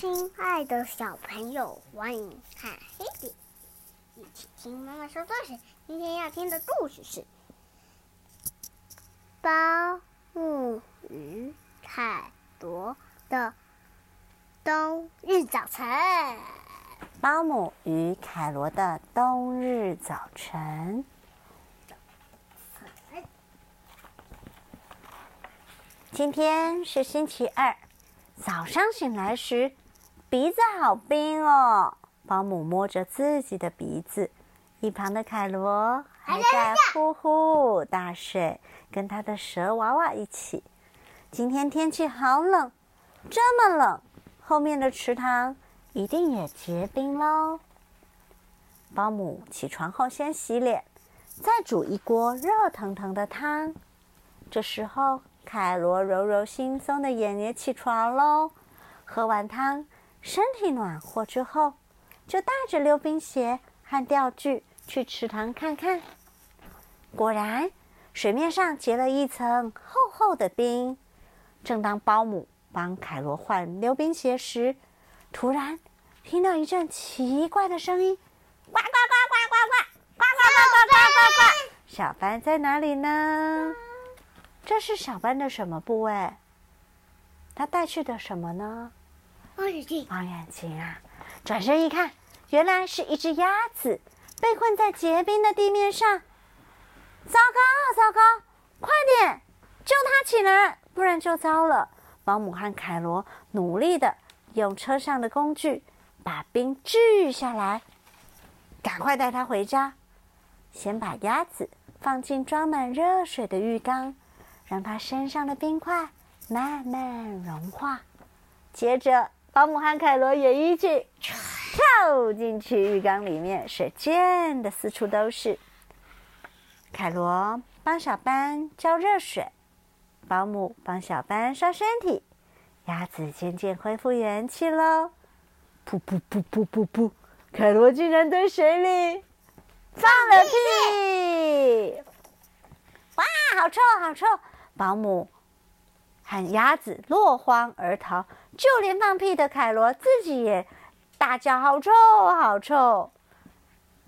亲爱的小朋友，欢迎看黑点，一起听妈妈说故事。今天要听的故事是《包姆与凯罗的冬日早晨》。包姆与凯罗的冬日早晨。今天是星期二，早上醒来时，鼻子好冰哦。保姆摸着自己的鼻子，一旁的凯罗还在呼呼大睡，跟他的蛇娃娃一起。今天天气好冷，这么冷，后面的池塘一定也结冰喽。保姆起床后先洗脸，再煮一锅热腾腾的汤。这时候。凯罗揉揉惺忪的眼，也起床喽。喝完汤，身体暖和之后，就带着溜冰鞋和钓具去池塘看看。果然，水面上结了一层厚厚的冰。正当保姆帮凯罗换溜冰鞋时，突然听到一阵奇怪的声音：“呱呱呱呱呱呱，呱呱呱呱呱呱呱！”小班在哪里呢？这是小班的什么部位？他带去的什么呢？望远镜。望远镜啊！转身一看，原来是一只鸭子被困在结冰的地面上。糟糕，糟糕！快点救它起来，不然就糟了。保姆和凯罗努力的用车上的工具把冰锯下来，赶快带它回家。先把鸭子放进装满热水的浴缸。让它身上的冰块慢慢融化，接着保姆和凯罗也一起跳进去浴缸里面，水溅的四处都是。凯罗帮小班浇热水，保姆帮小班刷身体，鸭子渐渐恢复元气喽。噗噗噗噗噗噗，凯罗竟然在水里放了屁！哇，好臭，好臭！保姆和鸭子落荒而逃，就连放屁的凯罗自己也大叫：“好臭，好臭！”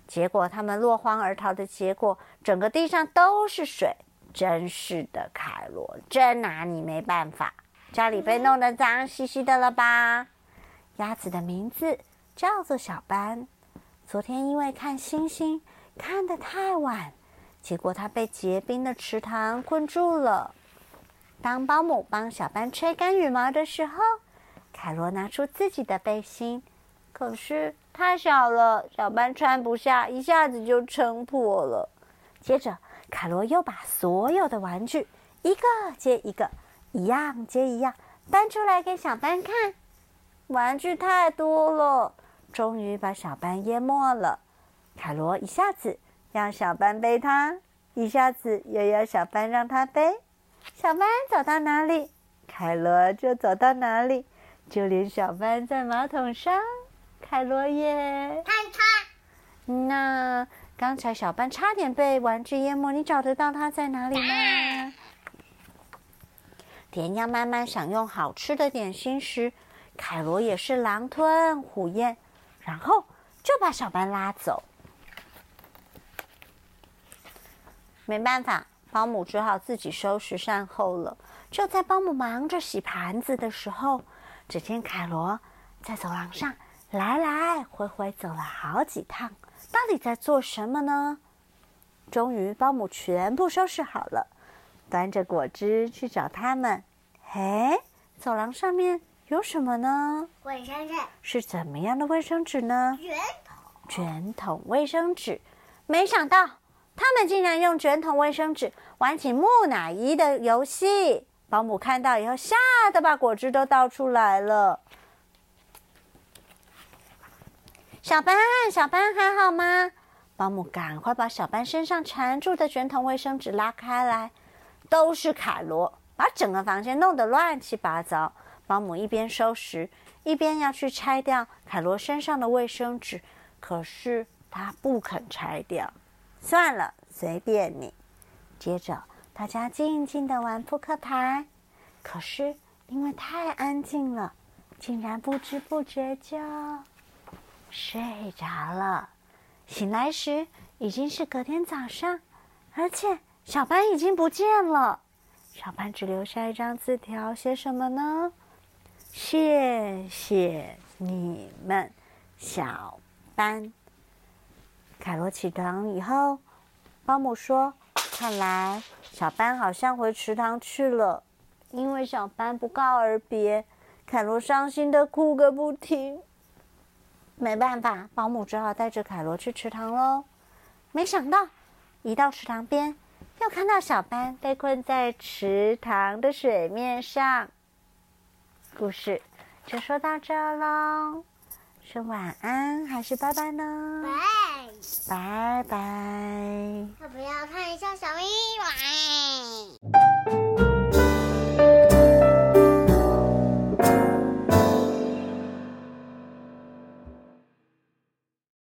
结果他们落荒而逃的结果，整个地上都是水。真是的，凯罗真拿你没办法，家里被弄得脏兮兮的了吧？鸭子的名字叫做小班，昨天因为看星星看得太晚，结果它被结冰的池塘困住了。当保姆帮小班吹干羽毛的时候，凯罗拿出自己的背心，可是太小了，小班穿不下，一下子就撑破了。接着，凯罗又把所有的玩具一个接一个，一样接一样搬出来给小班看。玩具太多了，终于把小班淹没了。凯罗一下子让小班背他，一下子又要小班让他背。小班走到哪里，凯罗就走到哪里，就连小班在马桶上，凯罗也看他。那刚才小班差点被玩具淹没，你找得到他在哪里吗？田要慢慢享用好吃的点心时，凯罗也是狼吞虎咽，然后就把小班拉走。没办法。保姆只好自己收拾善后了。就在保姆忙着洗盘子的时候，只见凯罗在走廊上来来回回走了好几趟，到底在做什么呢？终于，保姆全部收拾好了，端着果汁去找他们。嘿，走廊上面有什么呢？卫生纸是怎么样的卫生纸呢？卷筒，卷筒卫生纸。没想到。他们竟然用卷筒卫生纸玩起木乃伊的游戏，保姆看到以后吓得把果汁都倒出来了。小班，小班还好吗？保姆赶快把小班身上缠住的卷筒卫生纸拉开来，都是凯罗，把整个房间弄得乱七八糟。保姆一边收拾，一边要去拆掉凯罗身上的卫生纸，可是他不肯拆掉。算了，随便你。接着，大家静静的玩扑克牌。可是因为太安静了，竟然不知不觉就睡着了。醒来时已经是隔天早上，而且小班已经不见了。小班只留下一张字条，写什么呢？谢谢你们，小班。凯罗起床以后，保姆说：“看来小班好像回池塘去了，因为小班不告而别。”凯罗伤心的哭个不停。没办法，保姆只好带着凯罗去池塘喽。没想到，一到池塘边，又看到小班被困在池塘的水面上。故事就说到这喽，是晚安还是拜拜呢？拜。拜拜。